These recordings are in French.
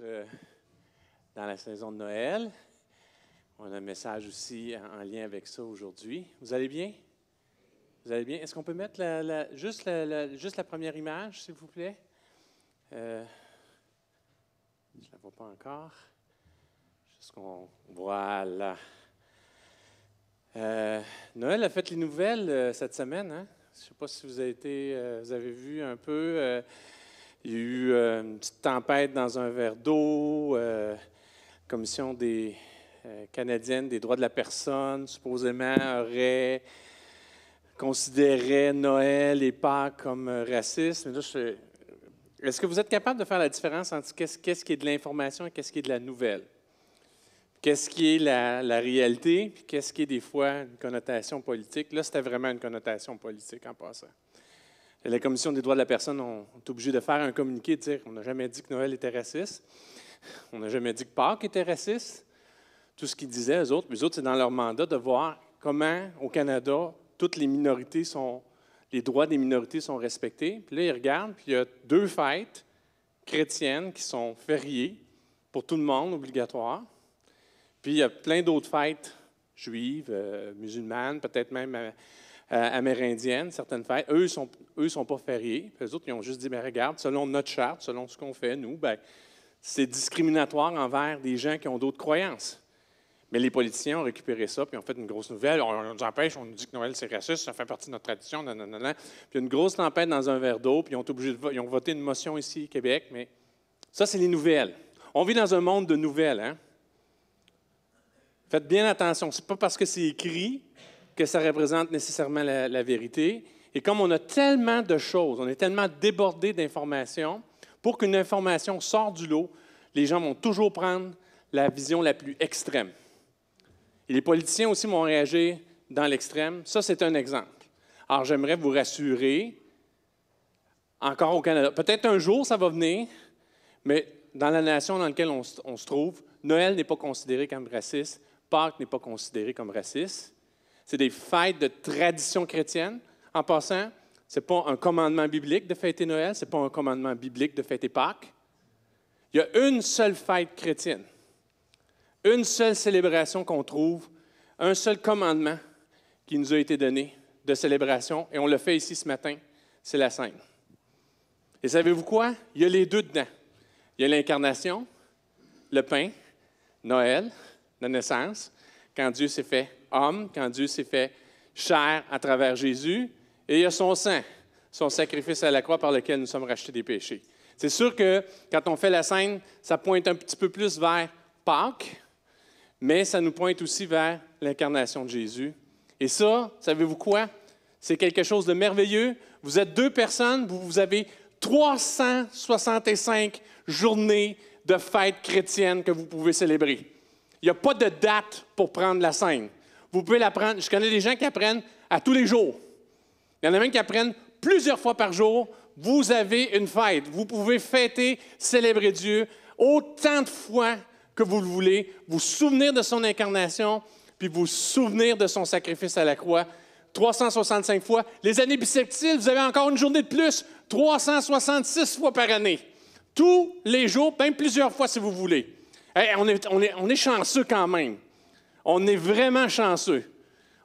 euh, dans la saison de Noël. On a un message aussi en lien avec ça aujourd'hui. Vous allez bien? Vous allez bien? Est-ce qu'on peut mettre juste, la, juste, la, première image, s'il vous plaît? Euh, je ne la vois pas encore. Juste qu'on. Voilà. Euh, Noël a fait les nouvelles cette semaine. Hein? Je ne sais pas si vous avez vu un peu. Il y a eu euh, une petite tempête dans un verre d'eau. Euh, commission des euh, canadienne des droits de la personne, supposément, aurait considéré Noël et Pâques comme racisme. Est-ce que vous êtes capable de faire la différence entre qu'est-ce, qui est de l'information et qu'est-ce qui est de la nouvelle? Qu'est-ce qui est la, la réalité, puis qu'est-ce qui est des fois une connotation politique? Là, c'était vraiment une connotation politique en passant la Commission des droits de la personne ont, été obligés de faire un communiqué de dire on n'a jamais dit que Noël était raciste, on n'a jamais dit que Pâques était raciste. Tout ce qu'ils disaient, eux autres, les autres, c'est dans leur mandat de voir comment, au Canada, toutes les minorités sont, les droits des minorités sont respectés. Puis là, ils regardent, puis il y a deux fêtes chrétiennes qui sont fériées pour tout le monde, obligatoires. Puis il y a plein d'autres fêtes juives, euh, musulmanes, peut-être même euh, amérindiennes, certaines fêtes, eux, sont, eux sont pas fériés. Les autres, ils ont juste dit, mais regarde, selon notre charte, selon ce qu'on fait, nous, ben, c'est discriminatoire envers des gens qui ont d'autres croyances. Mais les politiciens ont récupéré ça, puis ont fait une grosse nouvelle. On, nous empêche, on nous dit que Noël, c'est raciste, ça fait partie de notre tradition, Puis il y a une grosse tempête dans un verre d'eau, puis ils ont, obligé ils ont voté une motion ici Québec, mais ça, c'est les nouvelles. On vit dans un monde de nouvelles. Hein? Faites bien attention. Ce n'est pas parce que c'est écrit que ça représente nécessairement la, vérité. Et comme on a tellement de choses, on est tellement débordé d'informations, pour qu'une information sorte du lot, les gens vont toujours prendre la vision la plus extrême. Et les politiciens aussi vont réagir dans l'extrême. Ça, c'est un exemple. Alors, j'aimerais vous rassurer, encore au Canada, peut-être un jour ça va venir, mais dans la nation dans laquelle on, on se trouve, Noël n'est pas considéré comme raciste, Pâques n'est pas considéré comme raciste. C'est des fêtes de tradition chrétienne. En passant, ce n'est pas un commandement biblique de fêter Noël, ce n'est pas un commandement biblique de fêter Pâques. Il y a une seule fête chrétienne, une seule célébration qu'on trouve, un seul commandement qui nous a été donné de célébration, et on le fait ici ce matin, c'est la Sainte. Et savez-vous quoi? Il y a les deux dedans. Il y a l'incarnation, le pain, Noël, la naissance, quand Dieu s'est fait homme, quand Dieu s'est fait chair à travers Jésus, et il y a son sang, son sacrifice à la croix par lequel nous sommes rachetés des péchés. C'est sûr que quand on fait la scène, ça pointe un petit peu plus vers Pâques, mais ça nous pointe aussi vers l'incarnation de Jésus. Et ça, savez-vous quoi? C'est quelque chose de merveilleux. Vous êtes deux personnes, vous avez 365 journées de fêtes chrétiennes que vous pouvez célébrer. Il n'y a pas de date pour prendre la scène. Vous pouvez l'apprendre. Je connais des gens qui apprennent à tous les jours. Il y en a même qui apprennent plusieurs fois par jour. Vous avez une fête. Vous pouvez fêter, célébrer Dieu autant de fois que vous le voulez, vous souvenir de son incarnation, puis vous souvenir de son sacrifice à la croix 365 fois. Les années bissextiles, vous avez encore une journée de plus, 366 fois par année. Tous les jours, même plusieurs fois si vous voulez. est, on est chanceux quand même. On est vraiment chanceux.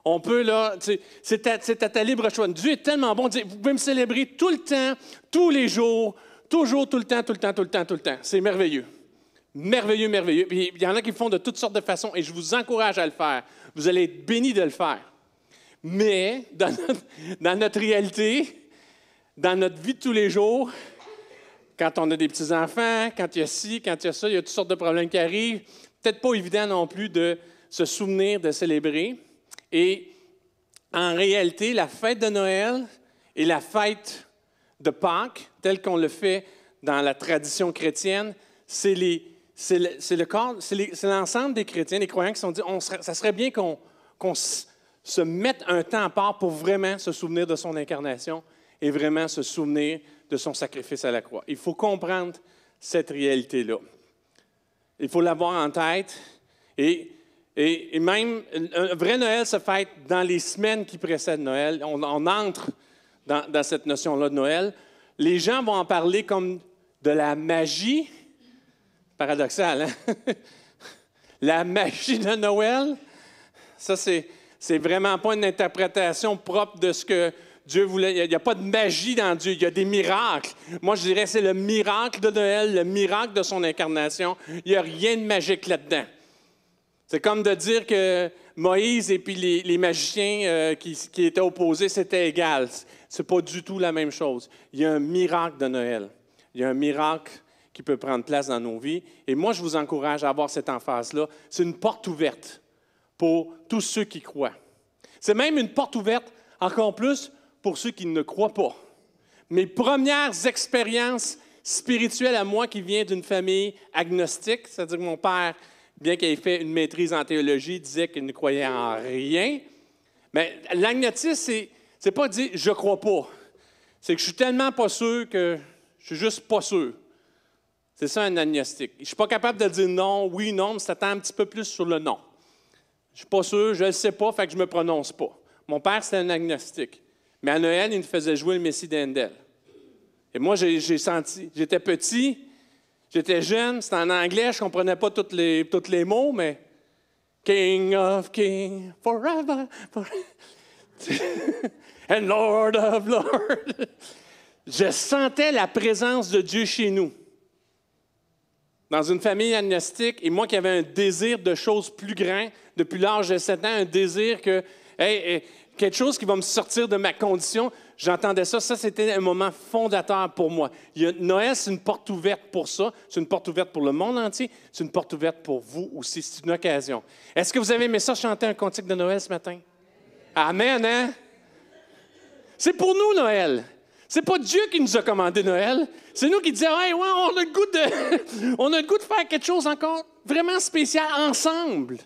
On peut, là, c'est à, ta libre choix. Dieu est tellement bon. Vous pouvez me célébrer tout le temps, tous les jours, toujours, tout le temps, tout le temps, tout le temps, tout le temps. C'est merveilleux. Merveilleux, merveilleux. il y en a qui le font de toutes sortes de façons et je vous encourage à le faire. Vous allez être bénis de le faire. Mais dans notre, dans notre réalité, dans notre vie de tous les jours, quand on a des petits-enfants, quand il y a ci, quand il y a ça, il y a toutes sortes de problèmes qui arrivent, peut-être pas évident non plus de se souvenir de célébrer. Et en réalité, la fête de Noël et la fête de Pâques, telle qu'on le fait dans la tradition chrétienne, c'est l'ensemble des chrétiens, des croyants qui sont dit, ça serait bien qu'on se mette un temps à part pour vraiment se souvenir de son incarnation et vraiment se souvenir de son sacrifice à la croix. Il faut comprendre cette réalité-là. Il faut l'avoir en tête et et, même, un vrai Noël se fête dans les semaines qui précèdent Noël. On, entre dans, cette notion-là de Noël. Les gens vont en parler comme de la magie, Paradoxal, hein? La magie de Noël, ça, c'est, c'est vraiment pas une interprétation propre de ce que Dieu voulait. Il n'y a, pas de magie dans Dieu, il y a des miracles. Moi, je dirais que c'est le miracle de Noël, le miracle de son incarnation. Il n'y a rien de magique là-dedans. C'est comme de dire que Moïse et puis les, magiciens euh, qui, étaient opposés, c'était égal. Ce n'est pas du tout la même chose. Il y a un miracle de Noël. Il y a un miracle qui peut prendre place dans nos vies. Et moi, je vous encourage à avoir cette emphase-là. C'est une porte ouverte pour tous ceux qui croient. C'est même une porte ouverte encore plus pour ceux qui ne croient pas. Mes premières expériences spirituelles à moi qui vient d'une famille agnostique, c'est-à-dire que mon père, bien qu'il ait fait une maîtrise en théologie, disait qu'il ne croyait en rien. Mais l'agnotisme, c'est, pas dire je crois pas. C'est que je suis tellement pas sûr que je suis juste pas sûr. C'est ça un agnostique. Je suis pas capable de dire non, oui, non, mais ça tend un petit peu plus sur le non. Je suis pas sûr, je ne le sais pas, fait que je me prononce pas. Mon père, c'était un agnostique. Mais à Noël, il nous faisait jouer le Messie d'Endel. Et moi, j'ai senti, j'étais petit, j'étais jeune, c'était en anglais, je comprenais pas tous les, mots, mais King of Kings, forever, forever. and Lord of Lords. Je sentais la présence de Dieu chez nous dans une famille agnostique, et moi qui avais un désir de choses plus grandes depuis l'âge de 7 ans, un désir que, hey, quelque chose qui va me sortir de ma condition, j'entendais ça. Ça, c'était un moment fondateur pour moi. Noël, c'est une porte ouverte pour ça. C'est une porte ouverte pour le monde entier. C'est une porte ouverte pour vous aussi. C'est une occasion. Est-ce que vous avez aimé ça, chanter un cantique de Noël ce matin? Amen, hein? C'est pour nous, Noël. C'est pas Dieu qui nous a commandé Noël. C'est nous qui disons, hey, ouais, on a le goût de, on a le goût de faire quelque chose encore vraiment spécial ensemble.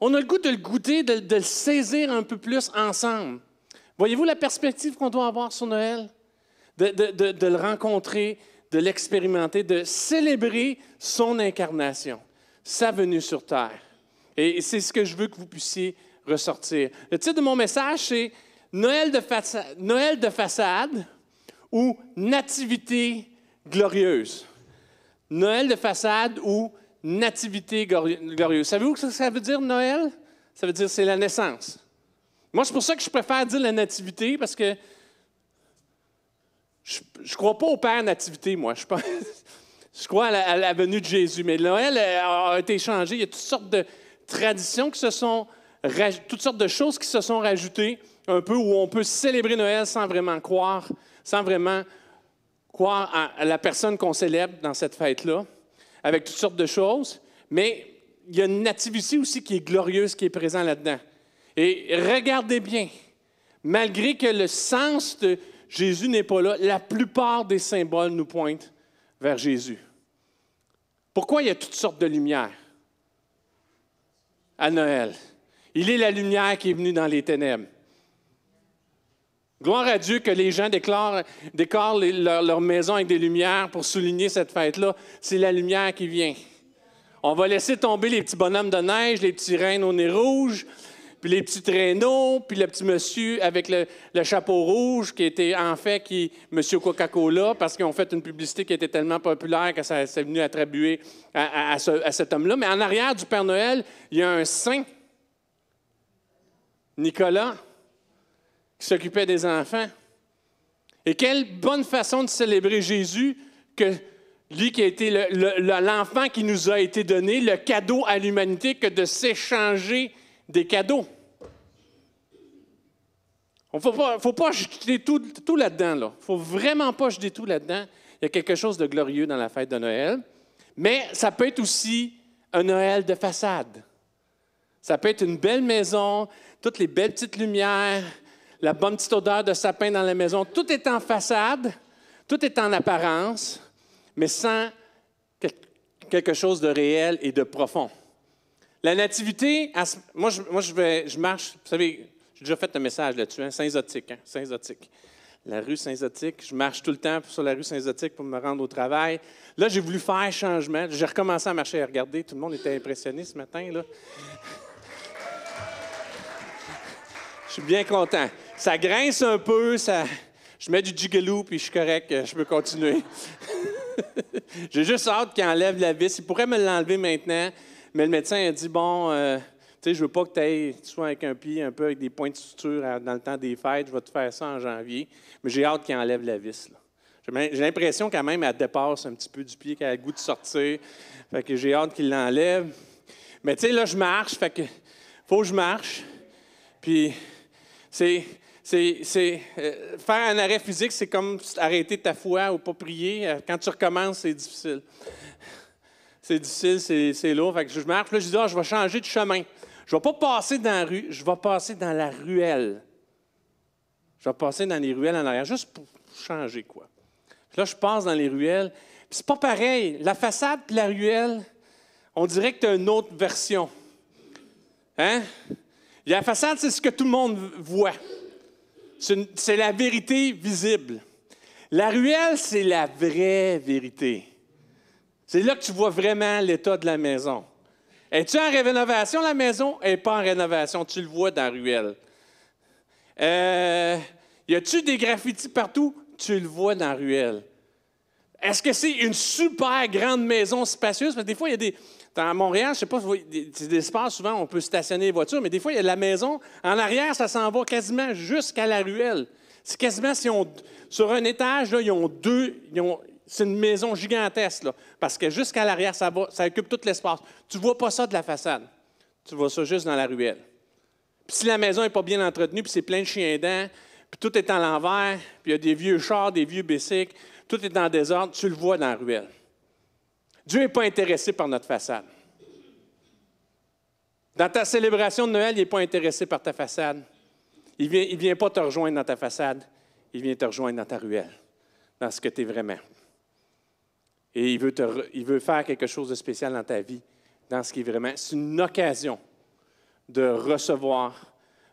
On a le goût de le goûter, de, le saisir un peu plus ensemble. Voyez-vous la perspective qu'on doit avoir sur Noël? De, de le rencontrer, de l'expérimenter, de célébrer son incarnation, sa venue sur terre. Et c'est ce que je veux que vous puissiez ressortir. Le titre de mon message, c'est Noël de, Noël de façade ou nativité glorieuse. Noël de façade ou nativité glorieuse. Savez-vous ce que ça veut dire Noël? Ça veut dire c'est la naissance. Moi, c'est pour ça que je préfère dire la nativité parce que je ne crois pas au Père Nativité, moi. Je, je crois à la, venue de Jésus. Mais Noël a été changé. Il y a toutes sortes de traditions qui se sont, toutes sortes de choses qui se sont rajoutées, un peu où on peut célébrer Noël sans vraiment croire sans vraiment croire à la personne qu'on célèbre dans cette fête-là, avec toutes sortes de choses. Mais il y a une nativité aussi qui est glorieuse, qui est présente là-dedans. Et regardez bien, malgré que le sens de Jésus n'est pas là, la plupart des symboles nous pointent vers Jésus. Pourquoi il y a toutes sortes de lumières à Noël? Il est la lumière qui est venue dans les ténèbres. Gloire à Dieu que les gens déclarent, décorent leur, maison avec des lumières pour souligner cette fête-là. C'est la lumière qui vient. On va laisser tomber les petits bonhommes de neige, les petits reines au nez rouge, puis les petits traîneaux, puis le petit monsieur avec le, chapeau rouge qui était en fait qui Monsieur Coca-Cola parce qu'ils ont fait une publicité qui était tellement populaire que ça s'est venu attribuer à, à cet homme-là. Mais en arrière du Père Noël, il y a un saint, Nicolas qui s'occupait des enfants. Et quelle bonne façon de célébrer Jésus que lui qui a été l'enfant qui nous a été donné, le cadeau à l'humanité, que de s'échanger des cadeaux. Il ne faut pas, jeter tout, tout là-dedans. Il ne faut vraiment pas jeter tout là-dedans. Il y a quelque chose de glorieux dans la fête de Noël. Mais ça peut être aussi un Noël de façade. Ça peut être une belle maison, toutes les belles petites lumières, la bonne petite odeur de sapin dans la maison. Tout est en façade, tout est en apparence, mais sans quelque chose de réel et de profond. La nativité, moi, je, marche, vous savez, déjà fait un message là-dessus, hein, Saint-Zotique, hein, Saint-Zotique. La rue Saint-Zotique, je marche tout le temps sur la rue Saint-Zotique pour me rendre au travail. Là, j'ai voulu faire changement. J'ai recommencé à marcher et à regarder. Tout le monde était impressionné ce matin. Là. je suis bien content ça grince un peu, je mets du jigaloo puis je suis correct, je peux continuer. J'ai juste hâte qu'il enlève la vis. Il pourrait me l'enlever maintenant, mais le médecin a dit bon, euh, tu sais, je veux pas que tu sois avec un pied un peu avec des points de suture dans le temps des fêtes. Je vais te faire ça en janvier. Mais j'ai hâte qu'il enlève la vis. J'ai l'impression quand même qu'elle dépasse un petit peu du pied, qu'elle a le goût de sortir. Fait que j'ai hâte qu'il l'enlève. Mais tu sais, là, je marche. Fait que faut que je marche. Puis c'est c'est, euh, faire un arrêt physique, c'est comme arrêter ta foi ou pas prier. Euh, quand tu recommences, c'est difficile. C'est difficile, c'est, lourd. Fait que je marche, là, je dis, ah, je vais changer de chemin. Je ne vais pas passer dans la rue, je vais passer dans la ruelle. Je vais passer dans les ruelles en arrière, juste pour changer, quoi. là, je passe dans les ruelles. C'est pas pareil. La façade et la ruelle, on dirait que tu as une autre version. Hein? La façade, c'est ce que tout le monde voit. C'est la vérité visible. La ruelle, c'est la vraie vérité. C'est là que tu vois vraiment l'état de la maison. Es-tu en rénovation, la maison? Elle n'est pas en rénovation. Tu le vois dans la ruelle. Euh, y a-tu des graffitis partout? Tu le vois dans la ruelle. Est-ce que c'est une super grande maison spacieuse? Parce que des fois, il y a des, à Montréal, je ne sais pas, c'est des espaces, souvent, on peut stationner les voitures, mais des fois, il y a la maison. En arrière, ça s'en va quasiment jusqu'à la ruelle. C'est quasiment si on. Sur un étage, là, ils ont deux. C'est une maison gigantesque, là, parce que jusqu'à l'arrière, ça, occupe tout l'espace. Tu ne vois pas ça de la façade. Tu vois ça juste dans la ruelle. Puis si la maison n'est pas bien entretenue, puis c'est plein de chiens dents, puis tout est en l'envers, puis il y a des vieux chars, des vieux bicycles, tout est en désordre, tu le vois dans la ruelle. Dieu n'est pas intéressé par notre façade. Dans ta célébration de Noël, il n'est pas intéressé par ta façade. Il ne vient, il vient pas te rejoindre dans ta façade, il vient te rejoindre dans ta ruelle, dans ce que tu es vraiment. Et il veut, te, il veut faire quelque chose de spécial dans ta vie, dans ce qui est vraiment. C'est une occasion de recevoir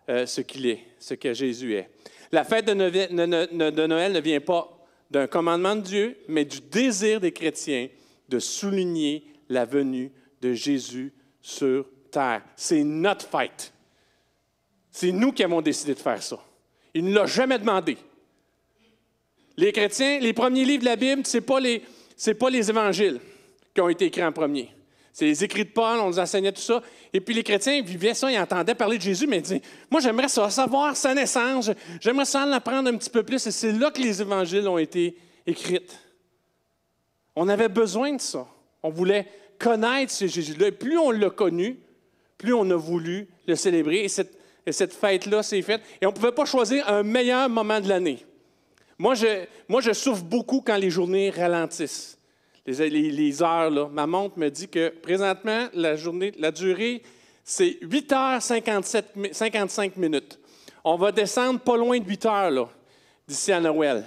euh, ce qu'il est, ce que Jésus est. La fête de Noël ne vient pas d'un commandement de Dieu, mais du désir des chrétiens de souligner la venue de Jésus sur terre. C'est notre fête. C'est nous qui avons décidé de faire ça. Il ne l'a jamais demandé. Les chrétiens, les premiers livres de la Bible, ce n'est pas, les, pas les évangiles qui ont été écrits en premier. C'est les écrits de Paul, on nous enseignait tout ça. Et puis les chrétiens vivaient ça, ils entendaient parler de Jésus, mais ils disaient Moi, j'aimerais savoir sa naissance, j'aimerais ça en apprendre un petit peu plus. Et c'est là que les évangiles ont été écrits. On avait besoin de ça. On voulait connaître ce Jésus-là. Et plus on l'a connu, plus on a voulu le célébrer. Et cette, fête-là s'est faite. Et on ne pouvait pas choisir un meilleur moment de l'année. Moi je, souffre beaucoup quand les journées ralentissent. Les, heures, là. Ma montre me dit que présentement, la journée, la durée, c'est 8 heures 55 minutes. On va descendre pas loin de 8 heures, d'ici à Noël.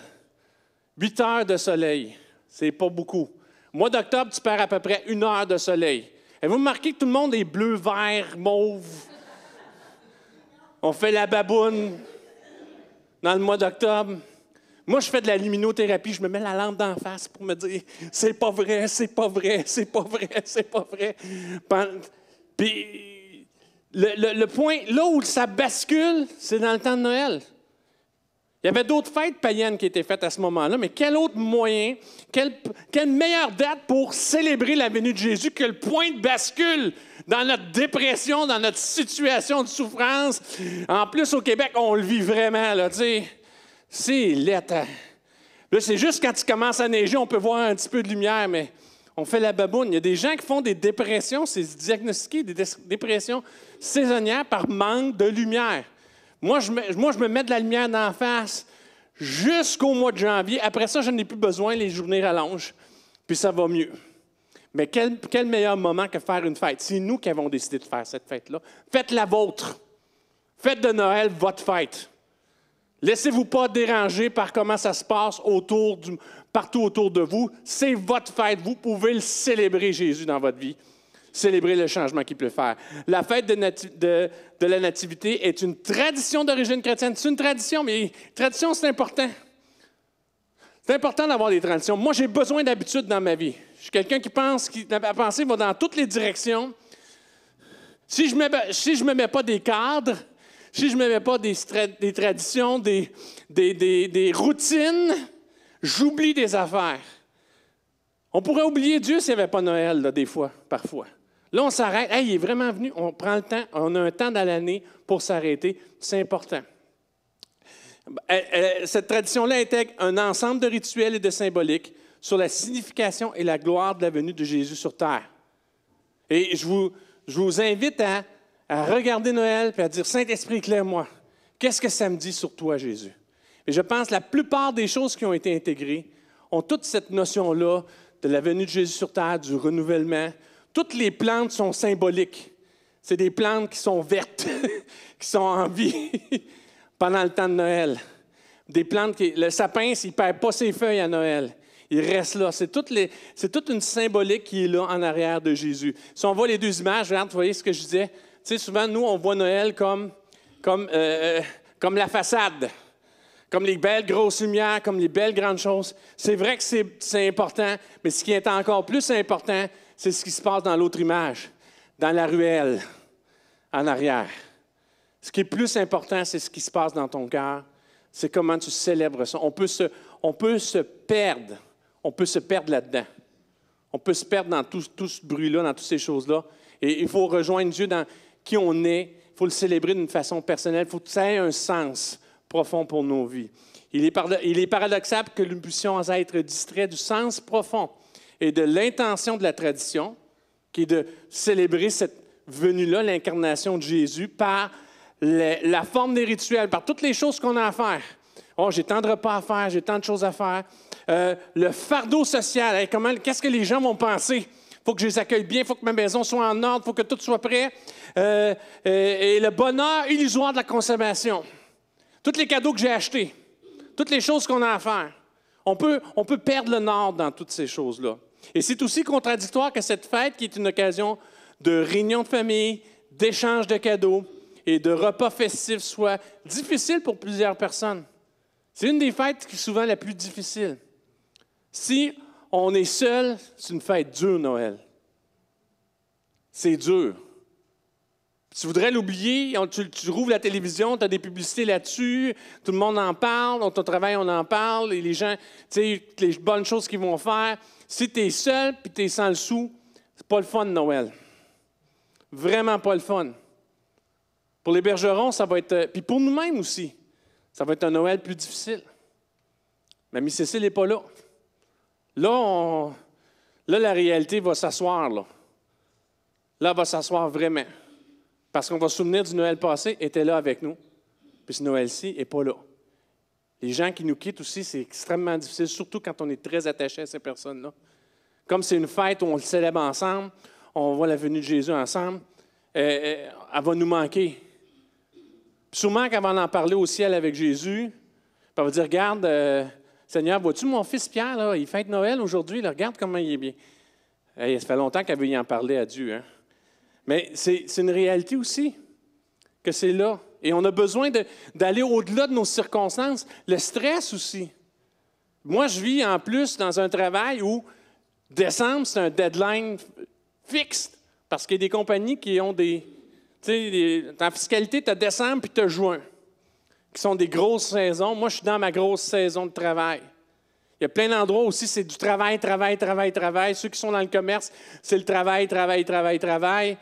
8 heures de soleil. C'est pas beaucoup. Au mois d'octobre, tu perds à peu près une heure de soleil. Et vous remarquez que tout le monde est bleu, vert, mauve? On fait la baboune dans le mois d'octobre. Moi, je fais de la luminothérapie, je me mets la lampe d'en face pour me dire c'est pas vrai, c'est pas vrai, c'est pas vrai, c'est pas vrai. Puis le, le, point, là où ça bascule, c'est dans le temps de Noël. Il y avait d'autres fêtes païennes qui étaient faites à ce moment-là, mais quel autre moyen, quelle, meilleure date pour célébrer la venue de Jésus que le point de bascule dans notre dépression, dans notre situation de souffrance? En plus, au Québec, on le vit vraiment, là, tu sais. C'est lettre. Hein. Là, c'est juste quand il commence à neiger, on peut voir un petit peu de lumière, mais on fait la baboune. Il y a des gens qui font des dépressions, c'est diagnostiqué des dépressions saisonnières par manque de lumière. Moi je, me, mets de la lumière la face jusqu'au mois de janvier. Après ça, je n'ai plus besoin, les journées rallongent, puis ça va mieux. Mais quel, meilleur moment que faire une fête? C'est nous qui avons décidé de faire cette fête-là. Faites la vôtre. Faites de Noël votre fête. Laissez-vous pas déranger par comment ça se passe partout autour de vous. C'est votre fête. Vous pouvez le célébrer, Jésus, dans votre vie célébrer le changement qu'il peut faire. La fête de, la Nativité est une tradition d'origine chrétienne. C'est une tradition, mais tradition, c'est important. C'est important d'avoir des traditions. Moi, j'ai besoin d'habitude dans ma vie. Je suis quelqu'un qui pense, qui va dans toutes les directions. Si je ne me mets pas des cadres, si je ne me mets pas des, des traditions, des, des, des routines, j'oublie des affaires. On pourrait oublier Dieu s'il n'y avait pas Noël, là, des fois, parfois. Là, on s'arrête. Hey, il est vraiment venu. On prend le temps. On a un temps dans l'année pour s'arrêter. C'est important. Euh, euh, cette tradition-là intègre un ensemble de rituels et de symboliques sur la signification et la gloire de la venue de Jésus sur terre. Et je vous, je vous invite à, à regarder Noël et à dire Saint-Esprit, éclaire-moi. Qu'est-ce que ça me dit sur toi, Jésus? Et je pense que la plupart des choses qui ont été intégrées ont toute cette notion-là de la venue de Jésus sur terre, du renouvellement, toutes les plantes sont symboliques. C'est des plantes qui sont vertes, qui sont en vie pendant le temps de Noël. Des plantes qui. Le sapin, il ne perd pas ses feuilles à Noël. Il reste là. C'est toute, toute, une symbolique qui est là en arrière de Jésus. Si on voit les deux images, regarde, vous voyez ce que je disais? Sais, souvent, nous, on voit Noël comme, comme, euh, comme la façade, comme les belles grosses lumières, comme les belles grandes choses. C'est vrai que c'est important, mais ce qui est encore plus important, c'est ce qui se passe dans l'autre image, dans la ruelle, en arrière. Ce qui est plus important, c'est ce qui se passe dans ton cœur. C'est comment tu célèbres ça. On peut se, on peut se perdre. On peut se perdre là-dedans. On peut se perdre dans tout, ce bruit-là, dans toutes ces choses-là. Et il faut rejoindre Dieu dans qui on est. Il faut le célébrer d'une façon personnelle. Il faut que ça ait un sens profond pour nos vies. Il est, il est paradoxal que nous puissions être distraits du sens profond et de l'intention de la tradition, qui est de célébrer cette venue-là, l'incarnation de Jésus, par la forme des rituels, par toutes les choses qu'on a à faire. Oh, j'ai tant de repas à faire, j'ai tant de choses à faire. Euh, le fardeau social, comment, qu'est-ce que les gens vont penser? Faut que je les accueille bien, il faut que ma maison soit en ordre, il faut que tout soit prêt. Euh, et, et le bonheur illusoire de la consommation. Tous les cadeaux que j'ai achetés, toutes les choses qu'on a à faire. On peut, on peut perdre le nord dans toutes ces choses-là. Et c'est aussi contradictoire que cette fête, qui est une occasion de réunion de famille, d'échange de cadeaux et de repas festifs, soit difficile pour plusieurs personnes. C'est une des fêtes qui est souvent la plus difficile. Si on est seul, c'est une fête dure, Noël. C'est dur. Tu voudrais l'oublier, tu, tu, rouvres la télévision, tu as des publicités là-dessus, tout le monde en parle, dans ton travail, on en parle, et les gens, tu sais, les bonnes choses qu'ils vont faire. Si tu es seul puis tu es sans le sou, c'est pas le fun, Noël. Vraiment pas le fun. Pour les bergerons, ça va être. Puis pour nous-mêmes aussi, ça va être un Noël plus difficile. Mamie Cécile n'est pas là. Là, la réalité va s'asseoir. Là. là, elle va s'asseoir vraiment. Parce qu'on va se souvenir du Noël passé, était là avec nous. Puis Noël-ci n'est pas là. Les gens qui nous quittent aussi, c'est extrêmement difficile, surtout quand on est très attaché à ces personnes-là. Comme c'est une fête où on le célèbre ensemble, on voit la venue de Jésus ensemble, euh, euh, elle va nous manquer. Puis sûrement qu'elle va en parler au ciel avec Jésus, elle va dire Regarde, euh, Seigneur, vois-tu mon fils Pierre, là, il fête Noël aujourd'hui, regarde comment il est bien. ça fait longtemps qu'elle veut y en parler à Dieu. Hein? Mais c'est une réalité aussi, que c'est là. Et on a besoin d'aller au-delà de nos circonstances. Le stress aussi. Moi, je vis en plus dans un travail où décembre, c'est un deadline fixe. Parce qu'il y a des compagnies qui ont des. Tu sais, en fiscalité, tu as décembre puis tu as juin, qui sont des grosses saisons. Moi, je suis dans ma grosse saison de travail. Il y a plein d'endroits aussi, c'est du travail, travail, travail, travail. Ceux qui sont dans le commerce, c'est le travail, travail, travail, travail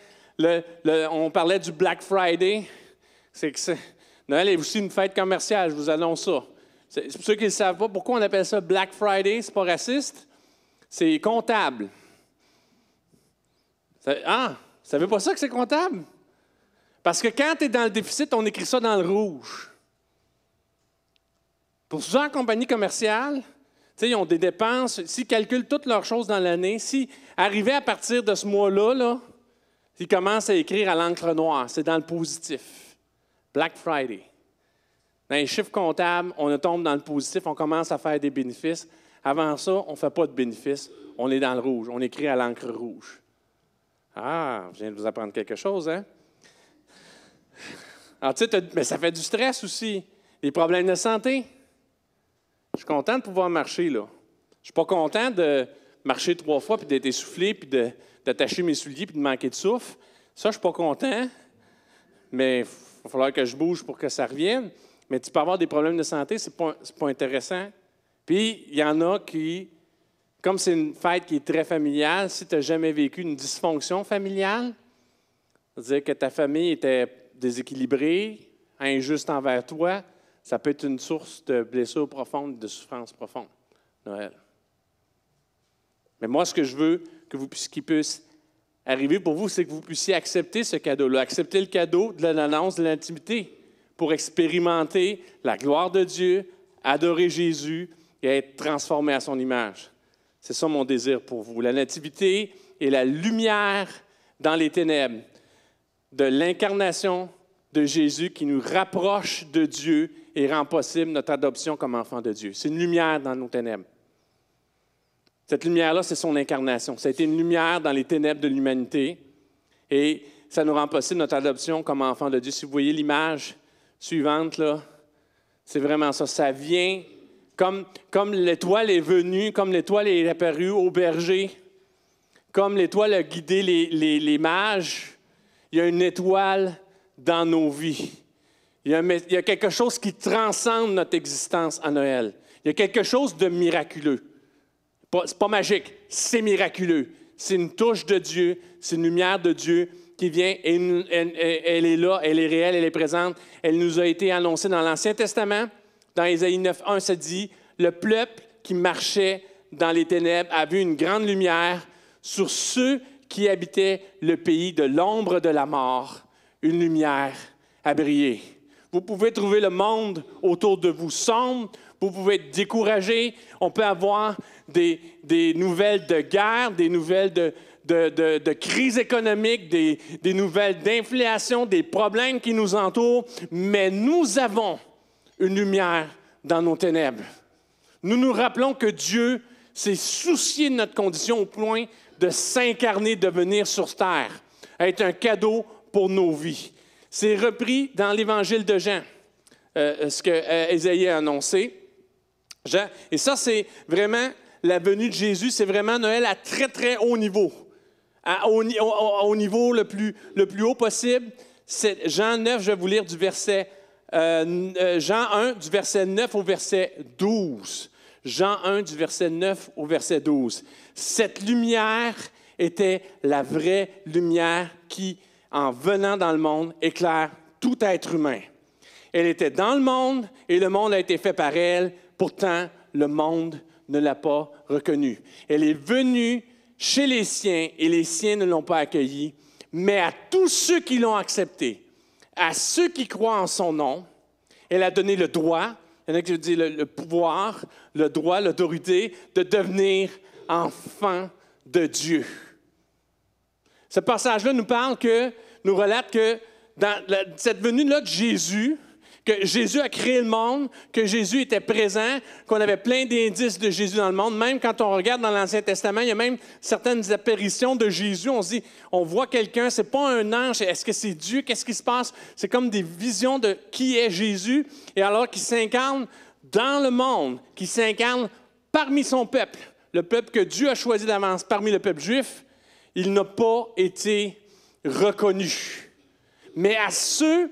on parlait du Black Friday. C'est que Noël est aussi une fête commerciale, je vous annonce ça. Pour ceux qui ne savent pas pourquoi on appelle ça Black Friday, c'est pas raciste, c'est comptable. Ah, vous savez pas ça que c'est comptable? Parce que quand tu es dans le déficit, on écrit ça dans le rouge. Pour ceux en compagnie commerciale, ils ont des dépenses, s'ils calculent toutes leurs choses dans l'année, si arrivaient à partir de ce mois-là, là, il commence à écrire à l'encre noire. C'est dans le positif. Black Friday. Dans les chiffres comptables, on tombe dans le positif, on commence à faire des bénéfices. Avant ça, on ne fait pas de bénéfices. On est dans le rouge. On écrit à l'encre rouge. Ah, je viens de vous apprendre quelque chose, hein? Alors, tu sais, mais ça fait du stress aussi. Les problèmes de santé. Je suis content de pouvoir marcher, là. Je suis pas content de marcher trois fois, puis d'être essoufflé, puis d'attacher mes souliers, puis de manquer de souffle. Ça, je suis pas content, mais il va falloir que je bouge pour que ça revienne. Mais tu peux avoir des problèmes de santé, ce n'est pas, pas, intéressant. Puis, il y en a qui, comme c'est une fête qui est très familiale, si tu n'as jamais vécu une dysfonction familiale, c'est-à-dire que ta famille était déséquilibrée, injuste envers toi, ça peut être une source de blessures profondes, de souffrances profondes. Noël. Mais moi, ce que je veux que vous puisse arriver pour vous, c'est que vous puissiez accepter ce cadeau-là, accepter le cadeau de l'annonce de l'intimité pour expérimenter la gloire de Dieu, adorer Jésus et être transformé à son image. C'est ça mon désir pour vous. La nativité est la lumière dans les ténèbres de l'incarnation de Jésus qui nous rapproche de Dieu et rend possible notre adoption comme enfant de Dieu. C'est une lumière dans nos ténèbres. Cette lumière-là, c'est son incarnation. Ça a été une lumière dans les ténèbres de l'humanité et ça nous rend possible notre adoption comme enfant de Dieu. Si vous voyez l'image suivante, là, c'est vraiment ça. Ça vient comme, comme l'étoile est venue, comme l'étoile est apparue au berger, comme l'étoile a guidé les, les, les mages, il y a une étoile dans nos vies. Il y, a, quelque chose qui transcende notre existence à Noël. Il y a quelque chose de miraculeux. Ce n'est pas magique, c'est miraculeux. C'est une touche de Dieu, c'est une lumière de Dieu qui vient et elle, est là, elle est réelle, elle est présente. Elle nous a été annoncée dans l'Ancien Testament. Dans Ésaïe 9.1, ça dit, le peuple qui marchait dans les ténèbres a vu une grande lumière sur ceux qui habitaient le pays de l'ombre de la mort. Une lumière a brillé. Vous pouvez trouver le monde autour de vous sombre, vous pouvez être découragé, on peut avoir des, nouvelles de guerre, des nouvelles de, crise économique, des, des nouvelles d'inflation, des problèmes qui nous entourent, mais nous avons une lumière dans nos ténèbres. Nous nous rappelons que Dieu s'est soucié de notre condition au point de s'incarner, de venir sur terre, être un cadeau pour nos vies. C'est repris dans l'évangile de Jean, euh, ce que euh, a annoncé. Jean, et ça, c'est vraiment la venue de Jésus, c'est vraiment Noël à très, très haut niveau. au, niveau le plus, le plus haut possible. Jean 9, je vais vous lire du verset euh, Jean 1, du verset 9 au verset 12. Jean 1, du verset 9 au verset 12. Cette lumière était la vraie lumière qui en venant dans le monde, éclaire tout être humain. Elle était dans le monde et le monde a été fait par elle, pourtant le monde ne l'a pas reconnue. Elle est venue chez les siens et les siens ne l'ont pas accueillie, mais à tous ceux qui l'ont acceptée, à ceux qui croient en son nom, elle a donné le droit, il y en a qui disent le, le pouvoir, le droit, l'autorité de devenir enfant de Dieu. Ce passage-là nous parle que, nous relate que dans cette venue-là de Jésus, que Jésus a créé le monde, que Jésus était présent, qu'on avait plein d'indices de Jésus dans le monde. Même quand on regarde dans l'Ancien Testament, il y a même certaines apparitions de Jésus. On se dit, on voit quelqu'un, c'est pas un ange, est-ce que c'est Dieu? Qu'est-ce qui se passe? C'est comme des visions de qui est Jésus, et alors qu'il s'incarne dans le monde, qu'il s'incarne parmi son peuple, le peuple que Dieu a choisi d'avance, parmi le peuple juif il n'a pas été reconnu. Mais à ceux,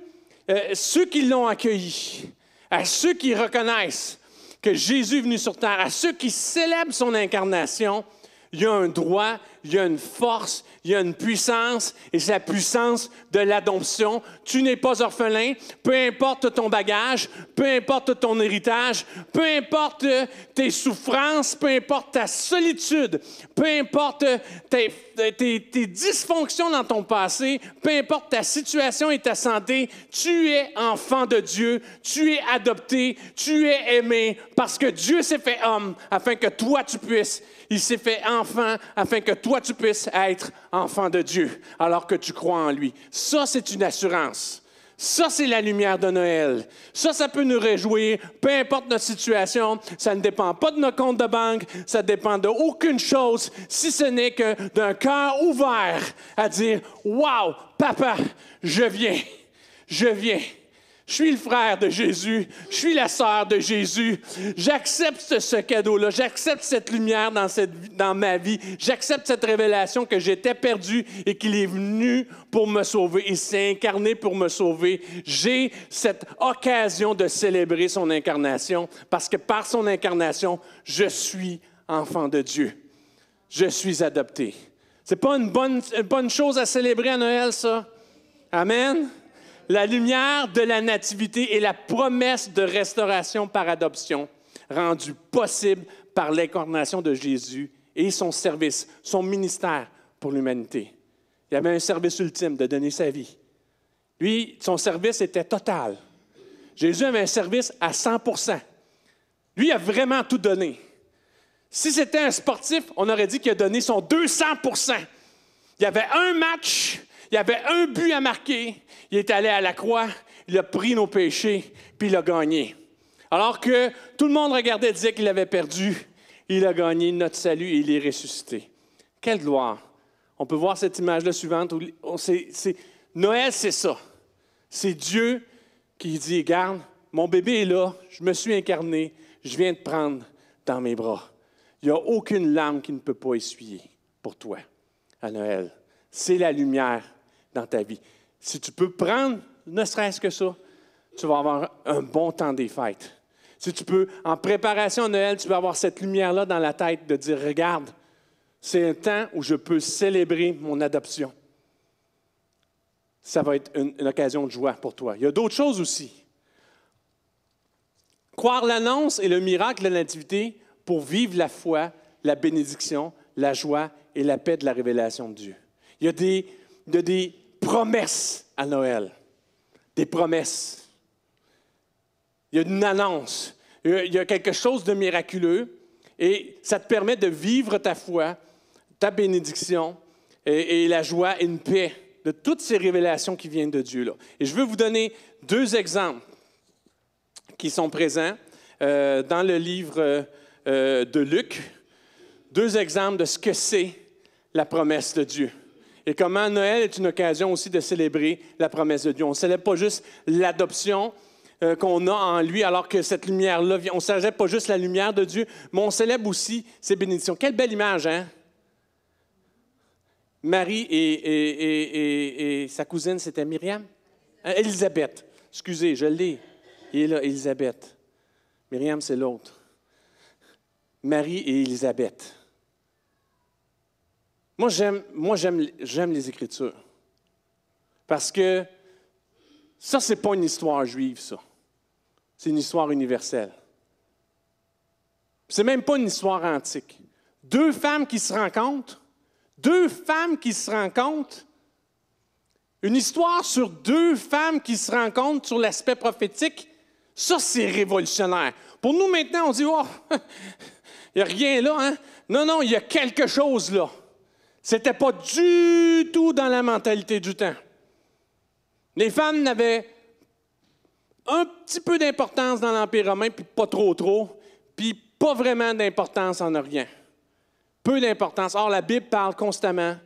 euh, ceux qui l'ont accueilli, à ceux qui reconnaissent que Jésus est venu sur terre, à ceux qui célèbrent son incarnation, il y a un droit, il y a une force, il y a une puissance, et c'est la puissance de l'adoption. Tu n'es pas orphelin, peu importe ton bagage, peu importe ton héritage, peu importe tes souffrances, peu importe ta solitude, peu importe tes, tes, dysfonctions dans ton passé, peu importe ta situation et ta santé, tu es enfant de Dieu, tu es adopté, tu es aimé, parce que Dieu s'est fait homme afin que toi tu puisses. Il s'est fait enfant afin que toi tu puisses être enfant de Dieu alors que tu crois en lui. Ça, c'est une assurance. Ça, c'est la lumière de Noël. Ça, ça peut nous réjouir, peu importe notre situation. Ça ne dépend pas de nos comptes de banque. Ça dépend d'aucune chose, si ce n'est que d'un cœur ouvert à dire, Wow, papa, je viens, je viens. Je suis le frère de Jésus. Je suis la sœur de Jésus. J'accepte ce cadeau-là. J'accepte cette lumière dans, cette, dans ma vie. J'accepte cette révélation que j'étais perdu et qu'il est venu pour me sauver. Il s'est incarné pour me sauver. J'ai cette occasion de célébrer son incarnation parce que par son incarnation, je suis enfant de Dieu. Je suis adopté. C'est pas une bonne, une bonne chose à célébrer à Noël, ça? Amen? La lumière de la nativité et la promesse de restauration par adoption, rendue possible par l'incarnation de Jésus et son service, son ministère pour l'humanité. Il avait un service ultime de donner sa vie. Lui, son service était total. Jésus avait un service à 100% Lui a vraiment tout donné. Si c'était un sportif, on aurait dit qu'il a donné son 200% Il y avait un match, il avait un but à marquer. Il est allé à la croix, il a pris nos péchés, puis il a gagné. Alors que tout le monde regardait et disait qu'il avait perdu, il a gagné notre salut et il est ressuscité. Quelle gloire! On peut voir cette image-là suivante. Noël, c'est ça. C'est Dieu qui dit, regarde, mon bébé est là, je me suis incarné, je viens te prendre dans mes bras. Il n'y a aucune larme qui ne peut pas essuyer pour toi à Noël. C'est la lumière dans ta vie. Si tu peux prendre ne serait-ce que ça, tu vas avoir un bon temps des fêtes. Si tu peux, en préparation à Noël, tu vas avoir cette lumière-là dans la tête de dire, regarde, c'est un temps où je peux célébrer mon adoption. Ça va être une, occasion de joie pour toi. Il y a d'autres choses aussi. Croire l'annonce et le miracle de la Nativité pour vivre la foi, la bénédiction, la joie et la paix de la révélation de Dieu. Il y a des, des promesses à Noël, des promesses. Il y a une annonce, il y a quelque chose de miraculeux et ça te permet de vivre ta foi, ta bénédiction et, la joie et une paix de toutes ces révélations qui viennent de Dieu. Et je veux vous donner deux exemples qui sont présents euh, dans le livre euh, de Luc, deux exemples de ce que c'est la promesse de Dieu. Et comment Noël est une occasion aussi de célébrer la promesse de Dieu. On ne célèbre pas juste l'adoption euh, qu'on a en lui, alors que cette lumière-là vient. On ne célèbre pas juste la lumière de Dieu, mais on célèbre aussi ses bénédictions. Quelle belle image, hein? Marie et, et sa cousine, c'était Myriam? Euh, Élisabeth. Excusez, je l'ai. Il est là, Élisabeth. Myriam, c'est l'autre. Marie et Élisabeth. Moi, j'aime, les Écritures. Parce que ça, ce n'est pas une histoire juive, ça. C'est une histoire universelle. C'est même pas une histoire antique. Deux femmes qui se rencontrent, deux femmes qui se rencontrent, une histoire sur deux femmes qui se rencontrent sur l'aspect prophétique, ça, c'est révolutionnaire. Pour nous, maintenant, on dit, oh, il n'y a rien là, hein? Non, non, il y a quelque chose là. C'était pas du tout dans la mentalité du temps. Les femmes n'avaient un petit peu d'importance dans l'Empire romain, puis pas trop trop, puis pas vraiment d'importance en Orient. Peu d'importance. Or, la Bible parle constamment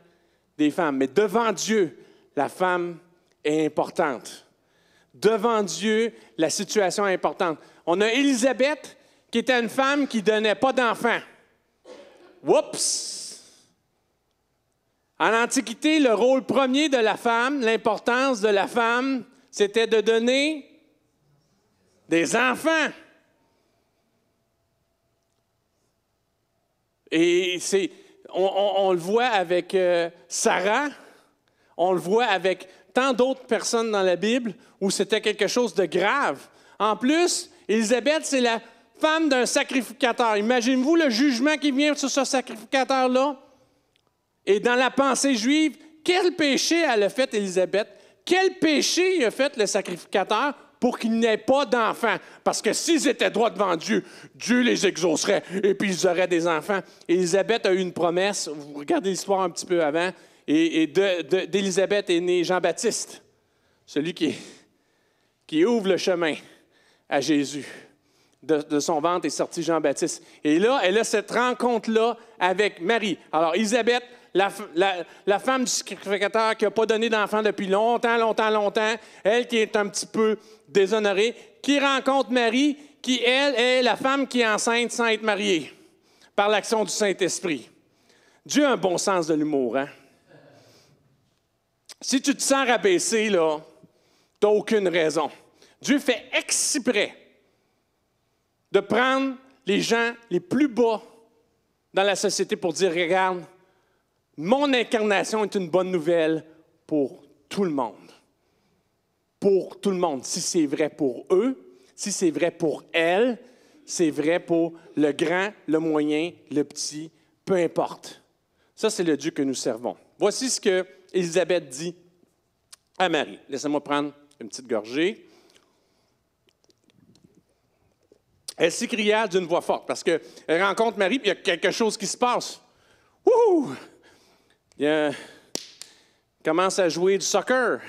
des femmes, mais devant Dieu, la femme est importante. Devant Dieu, la situation est importante. On a Élisabeth, qui était une femme qui ne donnait pas d'enfants. Oups! En Antiquité, le rôle premier de la femme, l'importance de la femme, c'était de donner des enfants. Et c'est, on, le voit avec euh, Sarah, on le voit avec tant d'autres personnes dans la Bible où c'était quelque chose de grave. En plus, Élisabeth, c'est la femme d'un sacrificateur. Imaginez-vous le jugement qui vient sur ce sacrificateur-là. Et dans la pensée juive, quel péché elle a fait Élisabeth? Quel péché a fait le sacrificateur pour qu'il n'y ait pas d'enfants? Parce que s'ils étaient droits devant Dieu, Dieu les exaucerait et puis ils auraient des enfants. Élisabeth a eu une promesse, vous regardez l'histoire un petit peu avant, et, d'Élisabeth est né Jean-Baptiste, celui qui, qui ouvre le chemin à Jésus de, son ventre est sorti Jean-Baptiste. Et là, elle a cette rencontre-là avec Marie. Alors, Elisabeth, la, femme du sacrificateur qui n'a pas donné d'enfant depuis longtemps, longtemps, longtemps, elle qui est un petit peu déshonorée, qui rencontre Marie, qui, elle, est la femme qui est enceinte sans être mariée, par l'action du Saint-Esprit. Dieu a un bon sens de l'humour, hein? Si tu te sens rabaissé, là, tu n'as aucune raison. Dieu fait exprès de prendre les gens les plus bas dans la société pour dire, regarde, mon incarnation est une bonne nouvelle pour tout le monde. Pour tout le monde. Si c'est vrai pour eux, si c'est vrai pour elles, c'est vrai pour le grand, le moyen, le petit, peu importe. Ça, c'est le Dieu que nous servons. Voici ce que Élisabeth dit à Marie. Laissez-moi prendre une petite gorgée. Elle s'écria d'une voix forte parce qu'elle rencontre Marie, puis il y a quelque chose qui se passe. Wouhou! Il commence à jouer du soccer.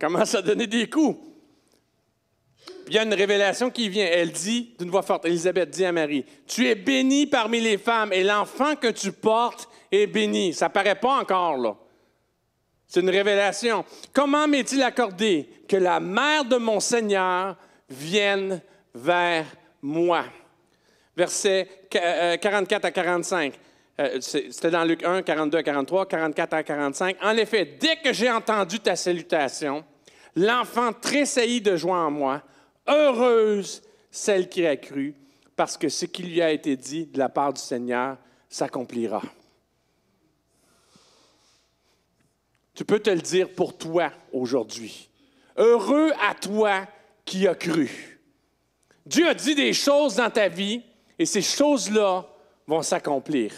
commence à donner des coups. Puis il y a une révélation qui vient. Elle dit d'une voix forte, Élisabeth dit à Marie, Tu es bénie parmi les femmes et l'enfant que tu portes est béni. Ça paraît pas encore là. C'est une révélation. Comment m'est-il accordé que la mère de mon Seigneur vienne vers moi? Versets 44 à 45. Euh, c'était dans Luc 1, 42 à 43, 44 à 45. En effet, dès que j'ai entendu ta salutation, l'enfant tressaillit de joie en moi. Heureuse celle qui a cru, parce que ce qui lui a été dit de la part du Seigneur s'accomplira. Tu peux te le dire pour toi aujourd'hui. Heureux à toi qui as cru. Dieu a dit des choses dans ta vie et ces choses-là vont s'accomplir.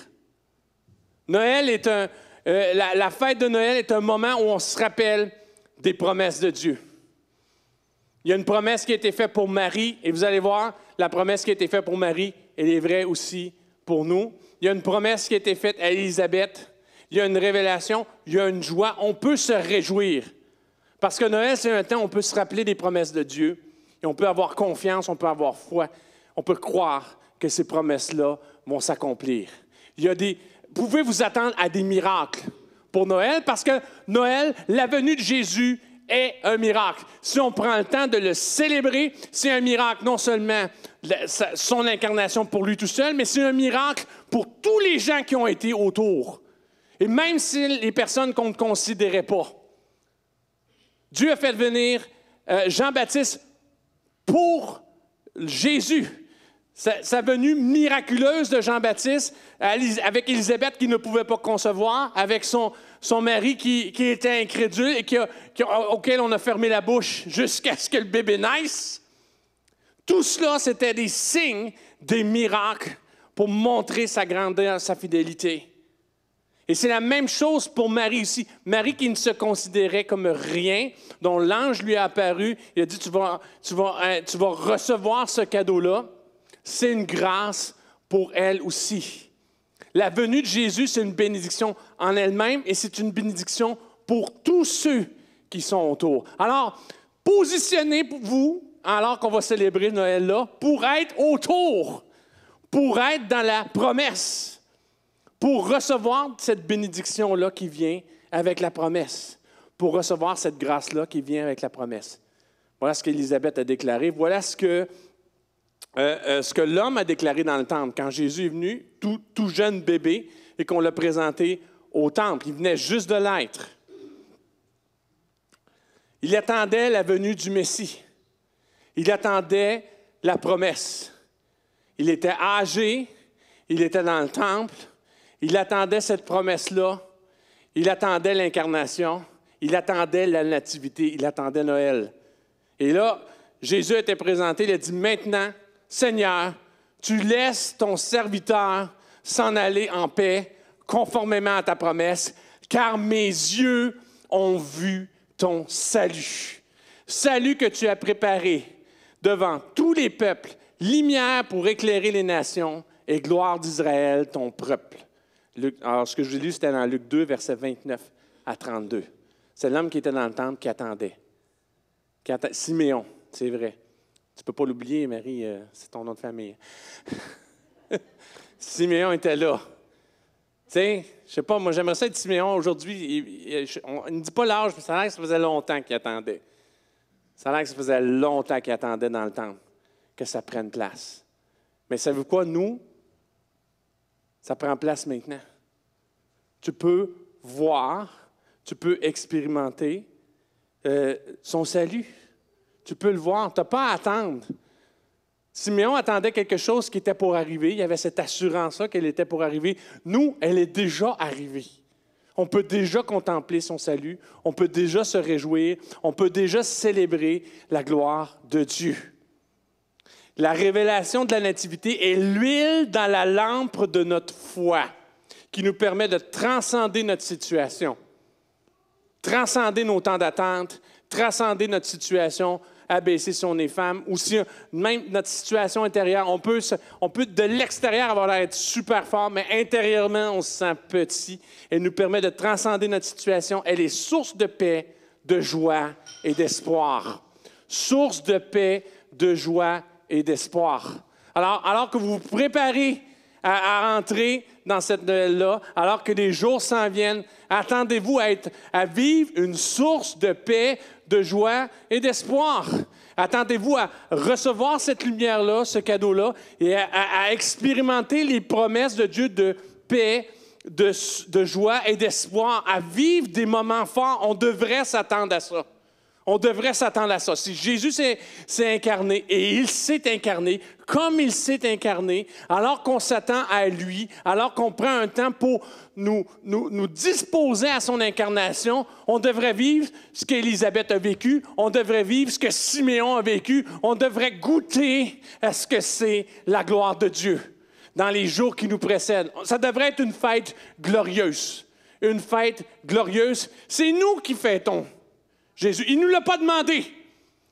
Noël est un, euh, la, fête de Noël est un moment où on se rappelle des promesses de Dieu. Il y a une promesse qui a été faite pour Marie, et vous allez voir, la promesse qui a été faite pour Marie, elle est vraie aussi pour nous. Il y a une promesse qui a été faite à Élisabeth. Il y a une révélation, il y a une joie. On peut se réjouir. Parce que Noël, c'est un temps où on peut se rappeler des promesses de Dieu. Et on peut avoir confiance, on peut avoir foi. On peut croire que ces promesses-là vont s'accomplir. Il y a des, pouvez vous attendre à des miracles pour Noël parce que Noël, la venue de Jésus est un miracle. Si on prend le temps de le célébrer, c'est un miracle non seulement son incarnation pour lui tout seul, mais c'est un miracle pour tous les gens qui ont été autour. Et même si les personnes qu'on ne considérait pas. Dieu a fait venir euh, Jean-Baptiste pour Jésus. Sa, venue miraculeuse de Jean-Baptiste avec Élisabeth qui ne pouvait pas concevoir, avec son, mari qui, était incrédule et auquel on a fermé la bouche jusqu'à ce que le bébé naisse. Tout cela, c'était des signes, des miracles pour montrer sa grandeur, sa fidélité. Et c'est la même chose pour Marie ici. Marie qui ne se considérait comme rien, dont l'ange lui a apparu, il a dit, hein, tu vas recevoir ce cadeau-là c'est une grâce pour elle aussi. La venue de Jésus, c'est une bénédiction en elle-même et c'est une bénédiction pour tous ceux qui sont autour. Alors, positionnez-vous, alors qu'on va célébrer Noël là, pour être autour, pour être dans la promesse, pour recevoir cette bénédiction-là qui vient avec la promesse, pour recevoir cette grâce-là qui vient avec la promesse. Voilà ce qu'Élisabeth a déclaré. Voilà ce que euh, euh, ce que l'homme a déclaré dans le temple quand Jésus est venu, tout, tout jeune bébé, et qu'on l'a présenté au temple. Il venait juste de l'être. Il attendait la venue du Messie. Il attendait la promesse. Il était âgé, il était dans le temple, il attendait cette promesse-là, il attendait l'incarnation, il attendait la nativité, il attendait Noël. Et là, Jésus était présenté, il a dit, maintenant, Seigneur, tu laisses ton serviteur s'en aller en paix, conformément à ta promesse, car mes yeux ont vu ton salut. Salut que tu as préparé devant tous les peuples, lumière pour éclairer les nations et gloire d'Israël, ton peuple. alors, ce que je vous ai lu, c'était dans Luc 2, versets 29 à 32. C'est l'homme qui était dans le temple qui attendait. Qui. Siméon, c'est vrai. Tu ne peux pas l'oublier, Marie, euh, c'est ton nom de famille. Siméon était là. Tu sais, je sais pas, moi j'aimerais ça être Siméon aujourd'hui. Il, ne dit pas l'âge, mais ça a l'air que ça faisait longtemps qu'il attendait. Ça a l'air que ça faisait longtemps qu'il attendait dans le temps que ça prenne place. Mais savez-vous quoi, nous, ça prend place maintenant. Tu peux voir, tu peux expérimenter euh, son salut. Tu peux le voir. Tu n'as pas à attendre. Siméon attendait quelque chose qui était pour arriver. Il y avait cette assurance-là qu'elle était pour arriver. Nous, elle est déjà arrivée. On peut déjà contempler son salut, on peut déjà se réjouir, on peut déjà célébrer la gloire de Dieu. La révélation de la Nativité est l'huile dans la lampe de notre foi qui nous permet de transcender notre situation, transcender nos temps d'attente, transcender notre situation, abaisser si on est femme, ou si même notre situation intérieure, on peut, on peut de l'extérieur avoir l'air d'être super fort, mais intérieurement, on se sent petit. Elle nous permet de transcender notre situation. Elle est source de paix, de joie et d'espoir. Source de paix, de joie et d'espoir. Alors, alors que vous vous préparez à, rentrer dans cette Noël-là, alors que les jours s'en viennent, attendez-vous à, être, à vivre une source de paix, de joie et d'espoir. Attendez-vous à recevoir cette lumière-là, ce cadeau-là, et à, expérimenter les promesses de Dieu de paix, de, de joie et d'espoir, à vivre des moments forts. On devrait s'attendre à ça. On devrait s'attendre à ça. Si Jésus s'est incarné et il s'est incarné comme il s'est incarné, alors qu'on s'attend à lui, alors qu'on prend un temps pour nous, nous, disposer à son incarnation, on devrait vivre ce qu'Élisabeth a vécu, on devrait vivre ce que Siméon a vécu, on devrait goûter à ce que c'est la gloire de Dieu dans les jours qui nous précèdent. Ça devrait être une fête glorieuse. Une fête glorieuse. C'est nous qui fêtons Jésus. Il ne nous l'a pas demandé.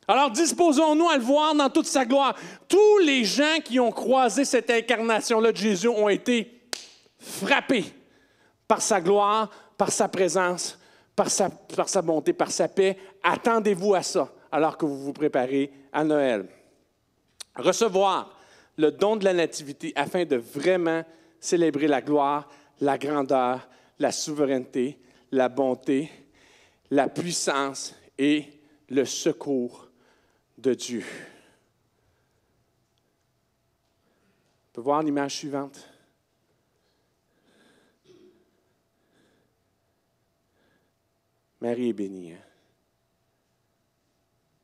Alors disposons-nous à le voir dans toute sa gloire. Tous les gens qui ont croisé cette incarnation-là de Jésus ont été frappés par sa gloire, par sa présence, par sa, par sa bonté, par sa paix. Attendez-vous à ça alors que vous vous préparez à Noël. Recevoir le don de la nativité afin de vraiment célébrer la gloire, la grandeur, la souveraineté, la bonté, la puissance et le secours de Dieu. On peut voir l'image suivante. Marie est bénie. Hein.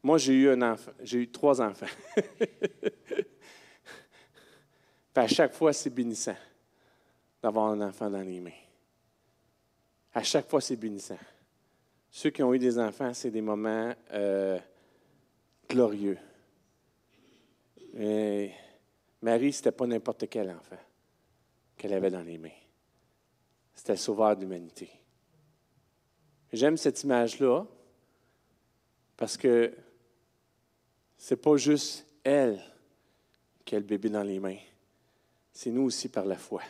Moi, j'ai eu un enfant, j'ai eu trois enfants. à chaque fois, c'est bénissant d'avoir un enfant dans les mains. À chaque fois, c'est bénissant. Ceux qui ont eu des enfants, c'est des moments euh, glorieux. Et Marie, ce n'était pas n'importe quel enfant qu'elle avait dans les mains. C'était le sauveur de l'humanité. J'aime cette image-là parce que c'est pas juste elle qui a le bébé dans les mains. C'est nous aussi par la foi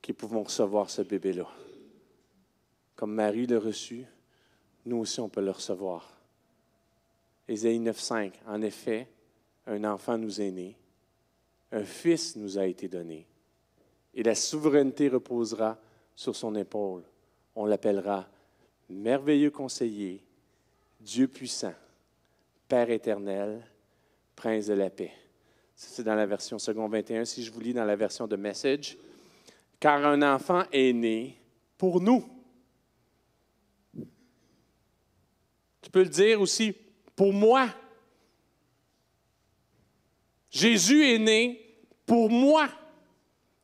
qui pouvons recevoir ce bébé-là. Comme Marie l'a reçu, nous aussi on peut le recevoir. Ésaïe 9.5, en effet, un enfant nous est né, un fils nous a été donné, et la souveraineté reposera sur son épaule. On l'appellera merveilleux conseiller, Dieu puissant, Père éternel, Prince de la paix. C'est dans la version second 21. Si je vous lis dans la version de Message, car un enfant est né pour nous. Tu peux le dire aussi pour moi. Jésus est né pour moi.